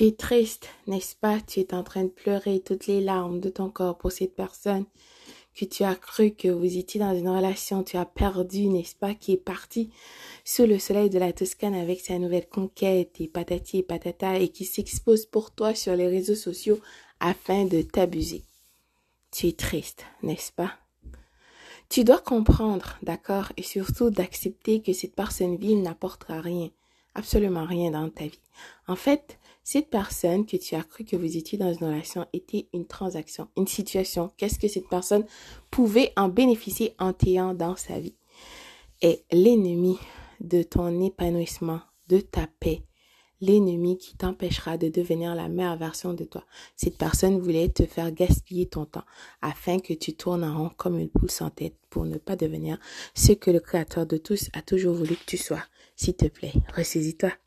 Tu es triste, n'est-ce pas? Tu es en train de pleurer toutes les larmes de ton corps pour cette personne que tu as cru que vous étiez dans une relation, tu as perdu, n'est-ce pas, qui est parti sous le soleil de la Toscane avec sa nouvelle conquête et patati et patata et qui s'expose pour toi sur les réseaux sociaux afin de t'abuser. Tu es triste, n'est-ce pas? Tu dois comprendre, d'accord, et surtout d'accepter que cette personne vive n'apportera rien, absolument rien dans ta vie. En fait, cette personne que tu as cru que vous étiez dans une relation était une transaction, une situation. Qu'est-ce que cette personne pouvait en bénéficier en t'ayant dans sa vie? Et l'ennemi de ton épanouissement, de ta paix, l'ennemi qui t'empêchera de devenir la meilleure version de toi. Cette personne voulait te faire gaspiller ton temps afin que tu tournes en rond comme une poule sans tête pour ne pas devenir ce que le Créateur de tous a toujours voulu que tu sois. S'il te plaît, ressaisis-toi.